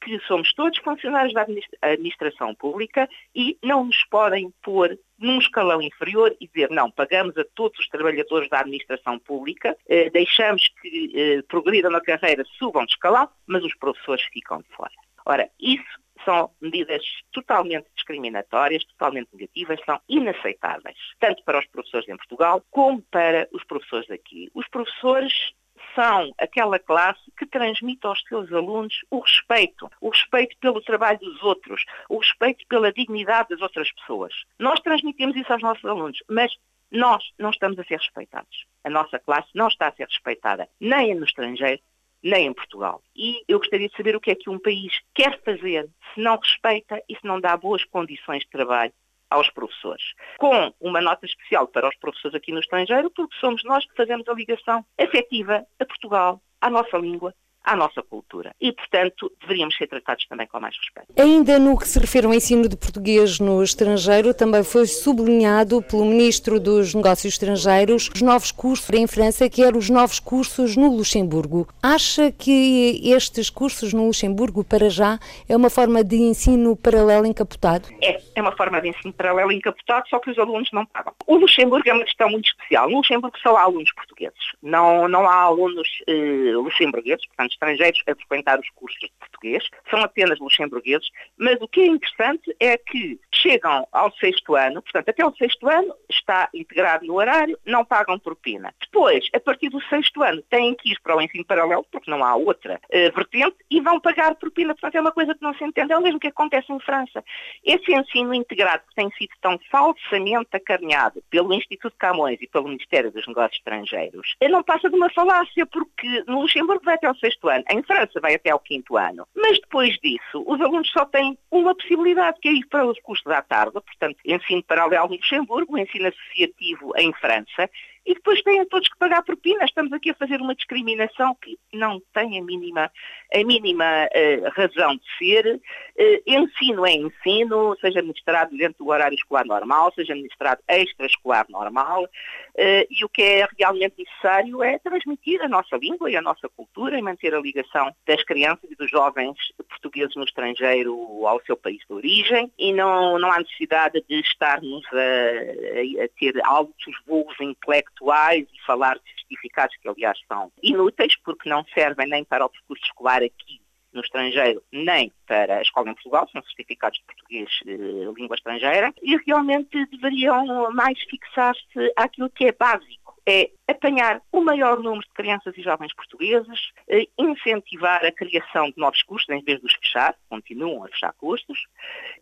que somos todos funcionários da administração pública e não nos podem pôr num escalão inferior e dizer não, pagamos a todos os trabalhadores da administração pública, eh, deixamos que eh, progridam na carreira, subam de escalão, mas os professores ficam de fora. Ora, isso são medidas totalmente discriminatórias, totalmente negativas, são inaceitáveis, tanto para os professores em Portugal como para os professores aqui. Os professores são aquela classe que transmite aos seus alunos o respeito, o respeito pelo trabalho dos outros, o respeito pela dignidade das outras pessoas. Nós transmitimos isso aos nossos alunos, mas nós não estamos a ser respeitados. A nossa classe não está a ser respeitada, nem no estrangeiro, nem em Portugal. E eu gostaria de saber o que é que um país quer fazer se não respeita e se não dá boas condições de trabalho aos professores. Com uma nota especial para os professores aqui no estrangeiro, porque somos nós que fazemos a ligação afetiva a Portugal, à nossa língua à nossa cultura. E, portanto, deveríamos ser tratados também com mais respeito. Ainda no que se refere ao ensino de português no estrangeiro, também foi sublinhado pelo Ministro dos Negócios Estrangeiros os novos cursos em França, que eram os novos cursos no Luxemburgo. Acha que estes cursos no Luxemburgo, para já, é uma forma de ensino paralelo encapotado? É, é uma forma de ensino paralelo encapotado, só que os alunos não pagam. O Luxemburgo é uma questão muito especial. No Luxemburgo só há alunos portugueses. Não, não há alunos eh, luxemburgueses, portanto, estrangeiros a frequentar os cursos de português, são apenas luxemburgueses, mas o que é interessante é que chegam ao sexto ano, portanto, até o sexto ano está integrado no horário, não pagam propina. Depois, a partir do sexto ano, têm que ir para o ensino paralelo, porque não há outra uh, vertente, e vão pagar propina. Portanto, é uma coisa que não se entende. É o mesmo que acontece em França. Esse ensino integrado que tem sido tão falsamente acarinhado pelo Instituto Camões e pelo Ministério dos Negócios Estrangeiros, não passa de uma falácia, porque no Luxemburgo vai até o sexto ano, em França vai até o quinto ano. Mas depois disso, os alunos só têm uma possibilidade, que é ir para os cursos da tarde, portanto, ensino paralelo em Luxemburgo, ensino associativo em França, e depois têm todos que pagar propina. Estamos aqui a fazer uma discriminação que não tem a mínima, a mínima uh, razão de ser. Uh, ensino é ensino, seja ministrado dentro do horário escolar normal, seja ministrado extraescolar normal, uh, e o que é realmente necessário é transmitir a nossa língua e a nossa cultura e manter a ligação das crianças e dos jovens portugueses no estrangeiro ao seu país de origem e não, não há necessidade de estarmos a, a ter altos voos intelectuais e falar de certificados que, aliás, são inúteis, porque não servem nem para o percurso escolar aqui no estrangeiro, nem para a escola em Portugal, são certificados de português de língua estrangeira, e realmente deveriam mais fixar-se àquilo que é básico é apanhar o maior número de crianças e jovens portugueses, eh, incentivar a criação de novos cursos em vez de os fechar, continuam a fechar cursos,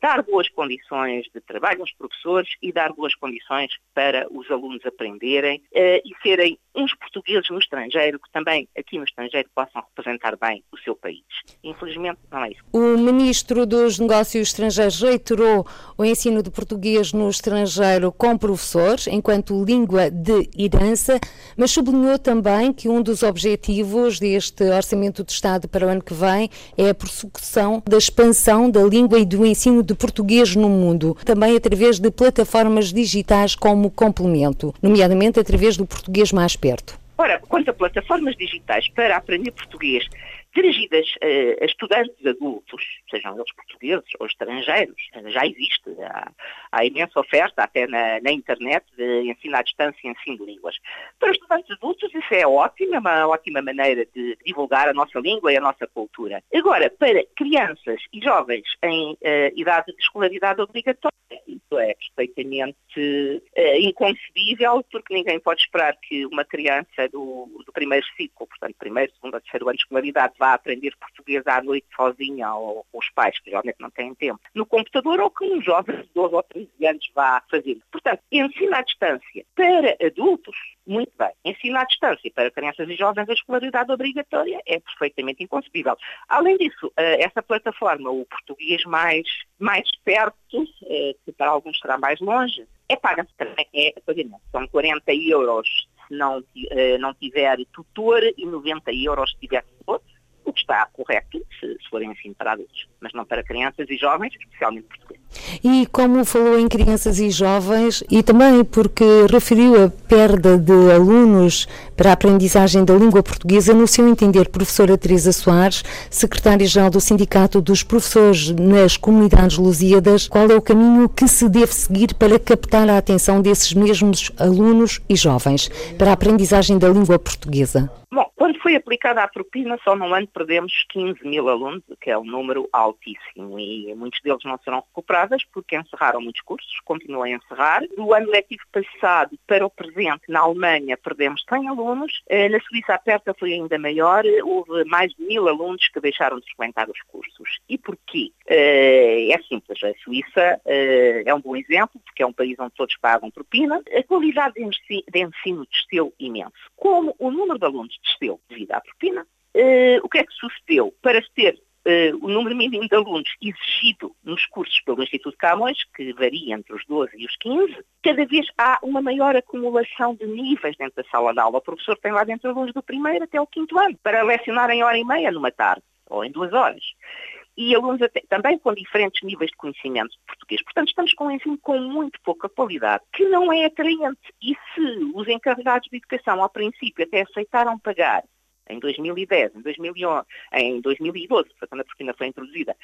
dar boas condições de trabalho aos professores e dar boas condições para os alunos aprenderem eh, e serem uns portugueses no estrangeiro que também aqui no estrangeiro possam representar bem o seu país. Infelizmente não é isso. O Ministro dos Negócios Estrangeiros reiterou o ensino de português no estrangeiro com professores, enquanto língua de herança mas sublinhou também que um dos objetivos deste Orçamento de Estado para o ano que vem é a persecução da expansão da língua e do ensino de português no mundo, também através de plataformas digitais como complemento, nomeadamente através do português mais perto. Ora, quanto a plataformas digitais para aprender português dirigidas a, estudantes adultos, sejam eles portugueses ou estrangeiros, já existe, há, há imensa oferta até na, na, internet de ensino à distância e ensino de línguas. Para estudantes adultos isso é ótimo, é uma ótima maneira de divulgar a nossa língua e a nossa cultura. Agora, para crianças e jovens em uh, idade de escolaridade obrigatória, isso é perfeitamente uh, inconcebível, porque ninguém pode esperar que uma criança do, do primeiro ciclo, portanto, primeiro, segundo ou terceiro ano de escolaridade, vá aprender português à noite sozinha ou com os pais, que geralmente não têm tempo, no computador, ou que um jovem de 12 ou 13 anos vá fazer. Portanto, ensino à distância para adultos, muito bem. Ensino à distância para crianças e jovens a escolaridade obrigatória é perfeitamente inconcebível. Além disso, eh, essa plataforma, o português mais, mais perto, eh, que para alguns será mais longe, é paga também, é pagamento. São 40 euros se não, eh, não tiver tutor e 90 euros se tiver tutor o que está correto se, se forem ensino para adultos, mas não para crianças e jovens, especialmente portugueses. E como falou em crianças e jovens, e também porque referiu a perda de alunos para a aprendizagem da língua portuguesa, no seu entender, professora Teresa Soares, secretária-geral do Sindicato dos Professores nas Comunidades Lusíadas, qual é o caminho que se deve seguir para captar a atenção desses mesmos alunos e jovens para a aprendizagem da língua portuguesa? Bom, quando foi aplicada a propina, só num ano perdemos 15 mil alunos, que é um número altíssimo, e muitos deles não serão recuperados porque encerraram muitos cursos, continuam a encerrar. Do ano letivo passado para o presente, na Alemanha, perdemos 100 alunos, eh, na Suíça a perda foi ainda maior, houve mais de mil alunos que deixaram de frequentar os cursos. E porquê? Eh, é simples, a Suíça eh, é um bom exemplo, porque é um país onde todos pagam propina, a qualidade de ensino desceu imenso. Como o número de alunos desceu devido à propina. O que é que sucedeu? Para se ter uh, o número mínimo de alunos exigido nos cursos pelo Instituto Camões, que varia entre os 12 e os 15, cada vez há uma maior acumulação de níveis dentro da sala de aula. O professor tem lá dentro alunos do primeiro até o quinto ano, para lecionar em hora e meia numa tarde, ou em duas horas e alunos até, também com diferentes níveis de conhecimento de português. Portanto, estamos com um ensino com muito pouca qualidade, que não é atraente. E se os encarregados de educação, ao princípio, até aceitaram pagar em 2010, em 2011, em 2012, quando a Portina foi introduzida,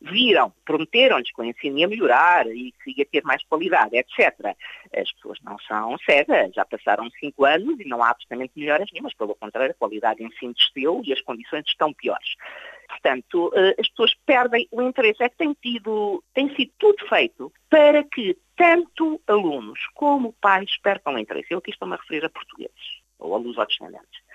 viram, prometeram-lhes que o ensino ia melhorar e que ia ter mais qualidade, etc. As pessoas não são cegas, já passaram cinco anos e não há absolutamente melhoras nenhumas, pelo contrário, a qualidade de ensino desceu e as condições estão piores. Portanto, eh, as pessoas perdem o interesse. É que tem, tido, tem sido tudo feito para que tanto alunos como pais percam o interesse. Eu aqui estou-me a referir a portugueses, ou a lusodescendentes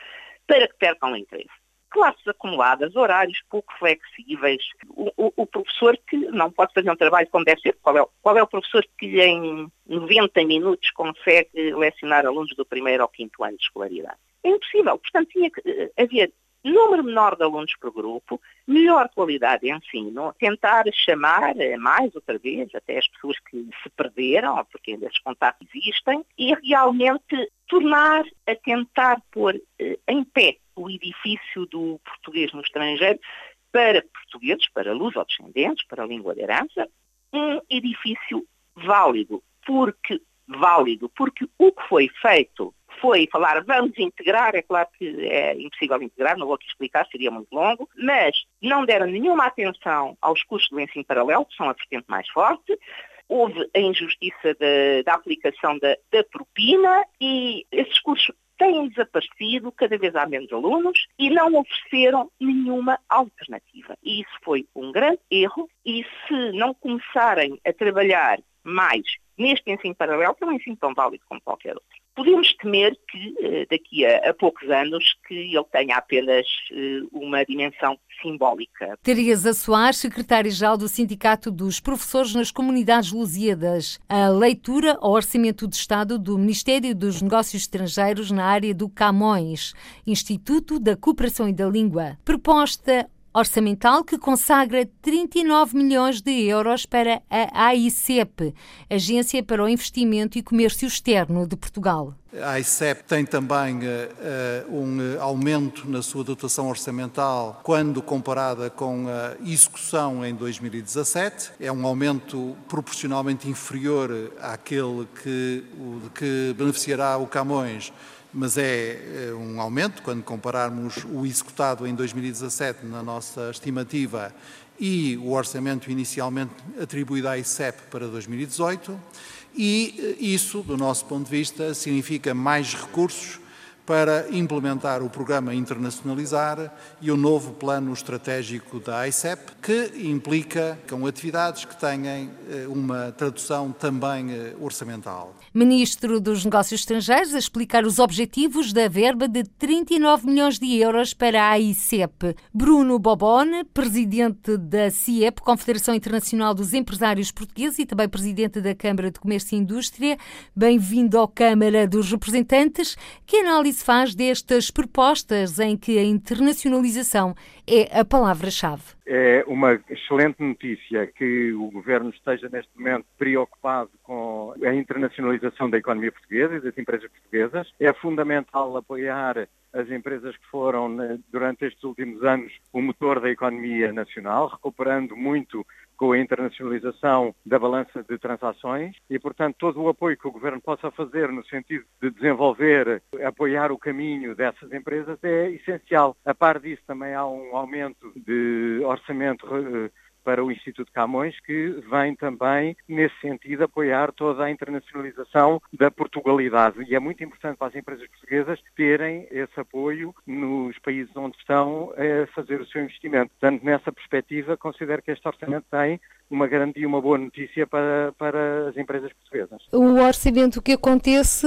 para que percam o interesse. Classes acumuladas, horários pouco flexíveis, o, o, o, professor que não pode fazer um trabalho como deve ser, qual é, qual é o professor que em 90 minutos consegue lecionar alunos do primeiro ao quinto ano de escolaridade? É impossível. Portanto, tinha que uh, haver número menor de alunos por grupo, melhor qualidade de ensino, tentar chamar mais outra vez até as pessoas que se perderam, porque esses contatos existem, e realmente tornar a tentar pôr eh, em pé o edifício do português no estrangeiro para portugueses, para luso-descendentes, para a língua de herança, um edifício válido, porque válido, porque o que foi feito foi falar vamos integrar, é claro que é impossível integrar, não vou aqui explicar, seria muito longo, mas não deram nenhuma atenção aos custos do ensino paralelo, que são a vertente mais forte, houve a injustiça da, da aplicação da, da propina e esses cursos têm desaparecido, cada vez há menos alunos e não ofereceram nenhuma alternativa. E isso foi um grande erro e se não começarem a trabalhar mais neste ensino paralelo, que é um ensino tão válido como qualquer outro, podemos temer que eh, daqui a, poucos anos que ele tenha apenas uh, uma dimensão simbólica. Teresa Soares, secretária-geral do Sindicato dos Professores nas Comunidades Lusíadas. A leitura ao Orçamento de Estado do Ministério dos Negócios Estrangeiros na área do Camões, Instituto da Cooperação e da Língua. Proposta orçamental que consagra 39 milhões de euros para a AICEP, Agência para o Investimento e Comércio Externo de Portugal. A AICEP tem também uh, um aumento na sua dotação orçamental quando comparada com a execução em 2017. É um aumento proporcionalmente inferior àquele que, que beneficiará o Camões mas é, é um aumento quando compararmos o executado em 2017 na nossa estimativa e o orçamento inicialmente atribuído à ICEP para 2018, e eh, isso, do nosso ponto de vista, significa mais recursos para implementar o programa Internacionalizar e o novo plano estratégico da ICEP, que implica com atividades que tenham eh, uma tradução também eh, orçamental. Ministro dos Negócios Estrangeiros a explicar os objetivos da verba de 39 milhões de euros para a ICEP. Bruno Bobone, presidente da CIEP, Confederação Internacional dos Empresários Portugueses e também presidente da Câmara de Comércio e Indústria, bem-vindo à Câmara dos Representantes. Que análise se faz destas propostas em que a internacionalização é a palavra-chave? É uma excelente notícia que o Governo esteja neste momento preocupado com a internacionalização da economia portuguesa e das empresas portuguesas. É fundamental apoiar as empresas que foram, né, durante estes últimos anos, o motor da economia nacional, recuperando muito com a internacionalização da balança de transações e, portanto, todo o apoio que o Governo possa fazer no sentido de desenvolver, apoiar o caminho dessas empresas é essencial. A par disso, também há um aumento de orçamento eh, para o Instituto Camões, que vem também, nesse sentido, apoiar toda a internacionalização da Portugalidade. E é muito importante para as empresas portuguesas terem esse apoio nos países onde estão a fazer o seu investimento. Portanto, nessa perspectiva, considero que este orçamento tem uma grande e uma boa notícia para, para as empresas portuguesas. O orçamento que acontece,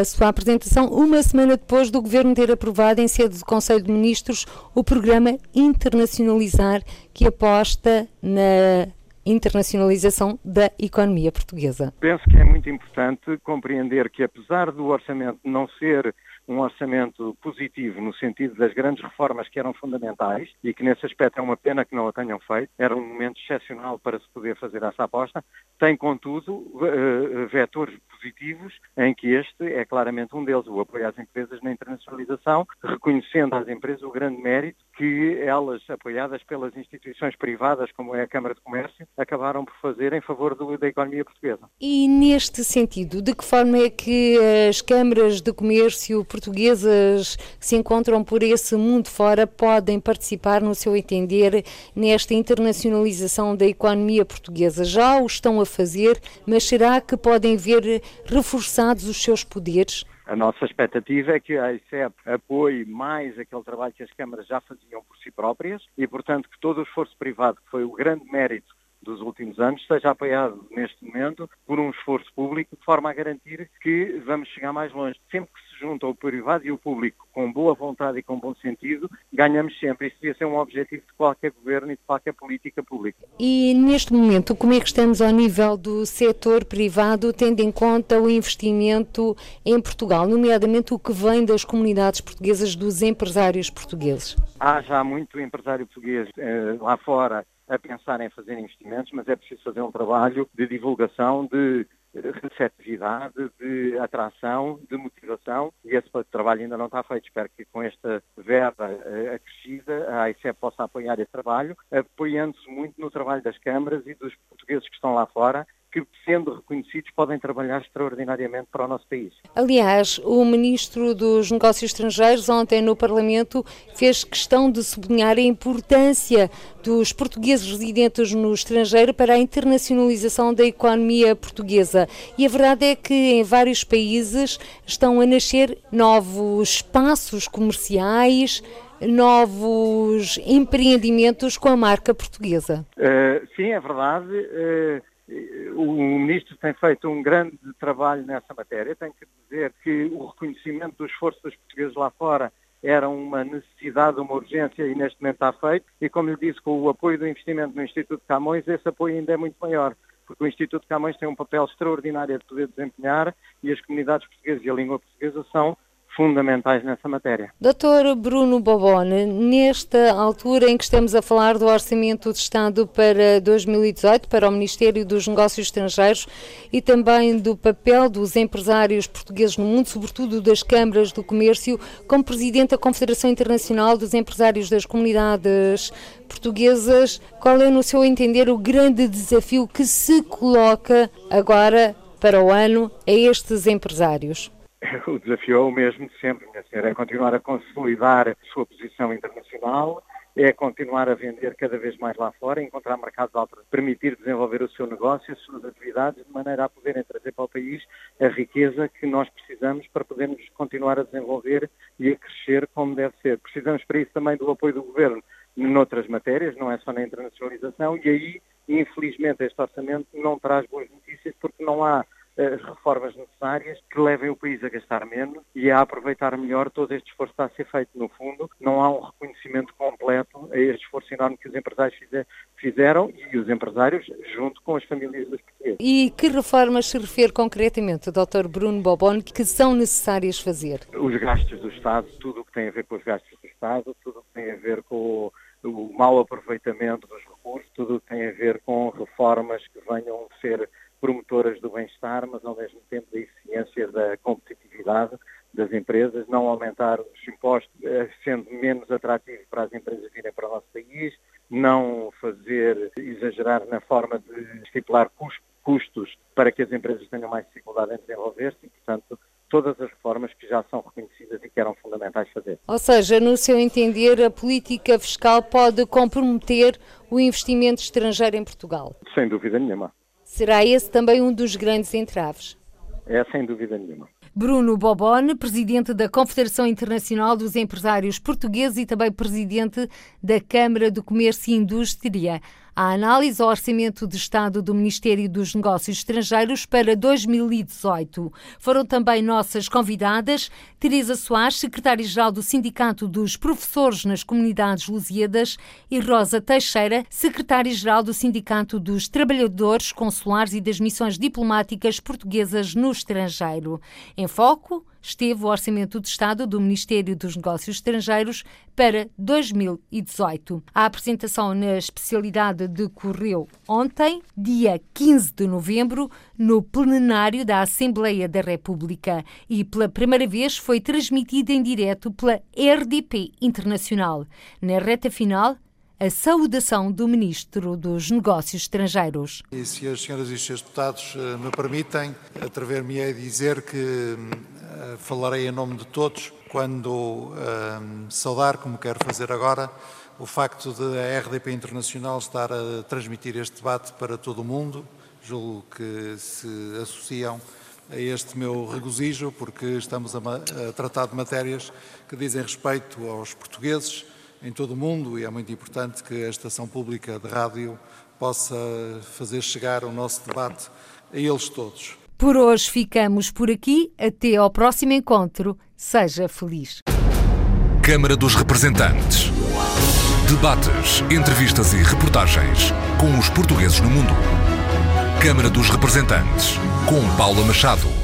a sua apresentação, uma semana depois do Governo ter aprovado em sede do Conselho de Ministros o programa Internacionalizar, que aposta na internacionalização da economia portuguesa. Penso que é muito importante compreender que, apesar do orçamento não ser um orçamento positivo no sentido das grandes reformas que eram fundamentais e que nesse aspecto é uma pena que não o tenham feito. Era um momento excepcional para se poder fazer essa aposta. Tem, contudo, eh, vetores positivos em que este é claramente um deles, o apoio às empresas na internacionalização, reconhecendo às empresas o grande mérito que elas, apoiadas pelas instituições privadas, como é a Câmara de Comércio, acabaram por fazer em favor do, da economia portuguesa. E neste sentido, de que forma é que as câmaras de comércio portuguesas que se encontram por esse mundo fora podem participar, no seu entender, nesta internacionalização da economia portuguesa? Já o estão a fazer, mas será que podem ver reforçados os seus poderes? A nossa expectativa é que a ICEP apoie mais aquele trabalho que as câmaras já faziam por si próprias e, portanto, que todo o esforço privado, que foi o grande mérito dos últimos anos, seja apoiado neste momento por um esforço público de forma a garantir que vamos chegar mais longe. Sempre que se junta o privado e o público com boa vontade e com bom sentido, ganhamos sempre. Isso devia ser um objetivo de qualquer governo e de qualquer política pública. E neste momento, como é que estamos ao nível do setor privado, tendo em conta o investimento em Portugal, nomeadamente o que vem das comunidades portuguesas, dos empresários portugueses? Há já muito empresário português eh, lá fora a pensar em fazer investimentos, mas é preciso fazer um trabalho de divulgação, de receptividade, de atração, de motivação e esse trabalho ainda não está feito. Espero que com esta verba eh, acrescida a AICEP possa apoiar esse trabalho, apoiando-se muito no trabalho das câmaras e dos portugueses que estão lá fora que, sendo reconhecidos, podem trabalhar extraordinariamente para o nosso país. Aliás, o Ministro dos Negócios Estrangeiros, ontem no Parlamento, fez questão de sublinhar a importância dos portugueses residentes no estrangeiro para a internacionalização da economia portuguesa. E a verdade é que em vários países estão a nascer novos espaços comerciais, novos empreendimentos com a marca portuguesa. Uh, sim, é verdade. Uh, o Ministro tem feito um grande trabalho nessa matéria. Tenho que dizer que o reconhecimento do esforço dos portugueses lá fora era uma necessidade, uma urgência e neste momento está feito. E como lhe disse, com o apoio do investimento no Instituto Camões, esse apoio ainda é muito maior, porque o Instituto Camões tem um papel extraordinário de poder desempenhar e as comunidades portuguesas e a língua portuguesa são fundamentais nessa matéria. Doutor Bruno Bobone, nesta altura em que estamos a falar do Orçamento de Estado para 2018 para o Ministério dos Negócios Estrangeiros e também do papel dos empresários portugueses no mundo, sobretudo das câmaras do comércio, como Presidente da Confederação Internacional dos Empresários das Comunidades Portuguesas, qual é, no seu entender, o grande desafio que se coloca agora para o ano a estes empresários? [LAUGHS] o desafio é o mesmo de sempre, minha senhora, é continuar a consolidar a sua posição internacional, é continuar a vender cada vez mais lá fora, encontrar mercados altos, permitir desenvolver o seu negócio, as suas atividades, de maneira a poderem trazer para o país a riqueza que nós precisamos para podermos continuar a desenvolver e a crescer como deve ser. Precisamos para isso também do apoio do Governo noutras matérias, não é só na internacionalização, e aí, infelizmente, este orçamento não traz boas notícias porque não há as reformas necessárias que levem o país a gastar menos e a aproveitar melhor todo este esforço que está a ser feito. No fundo, não há um reconhecimento completo a este esforço enorme que os empresários fizeram e os empresários junto com as famílias dos portugueses. E que reformas se refere concretamente, Dr. Bruno Bobon, que são necessárias fazer? Os gastos do Estado, tudo o que tem a ver com os gastos do Estado, tudo o que tem a ver com o mau aproveitamento dos recursos, tudo o que tem a ver com reformas que venham a ser promotoras do bem-estar, mas ao mesmo tempo da eficiência, da competitividade, das empresas, não aumentar os impostos, eh, sendo menos atrativo para as empresas virem para o nosso país, não fazer exagerar na forma de estipular custos para que as empresas tenham mais dificuldade em desenvolver-se e, portanto, todas as reformas que já são reconhecidas e que eram fundamentais fazer. Ou seja, no seu entender, a política fiscal pode comprometer o investimento estrangeiro em Portugal? Sem dúvida nenhuma. Será esse também um dos grandes entraves? É, sem dúvida nenhuma. Bruno Bobone, presidente da Confederação Internacional dos Empresários Portugueses e também presidente da Câmara do Comércio e Indústria a análise ao Orçamento de Estado do Ministério dos Negócios Estrangeiros para 2018. Foram também nossas convidadas Teresa Soares, secretária-geral do Sindicato dos Professores nas Comunidades Lusíadas, e Rosa Teixeira, secretária-geral do Sindicato dos Trabalhadores Consulares e das Missões Diplomáticas Portuguesas no Estrangeiro. Em foco, esteve o Orçamento de Estado do Ministério dos Negócios Estrangeiros para 2018. A apresentação na especialidade decorreu ontem, dia 15 de novembro, no plenário da Assembleia da República e pela primeira vez foi transmitida em direto pela RDP Internacional. Na reta final, a saudação do Ministro dos Negócios Estrangeiros. E se as senhoras e os senhores deputados eh, me permitem, atrever-me a dizer que eh, falarei em nome de todos quando um, saudar, como quero fazer agora, o facto de a RDP Internacional estar a transmitir este debate para todo o mundo. Julgo que se associam a este meu regozijo, porque estamos a, a tratar de matérias que dizem respeito aos portugueses em todo o mundo e é muito importante que a estação pública de rádio possa fazer chegar o nosso debate a eles todos. Por hoje ficamos por aqui. Até ao próximo encontro. Seja feliz. Câmara dos Representantes. Debates, entrevistas e reportagens com os portugueses no mundo. Câmara dos Representantes, com Paula Machado.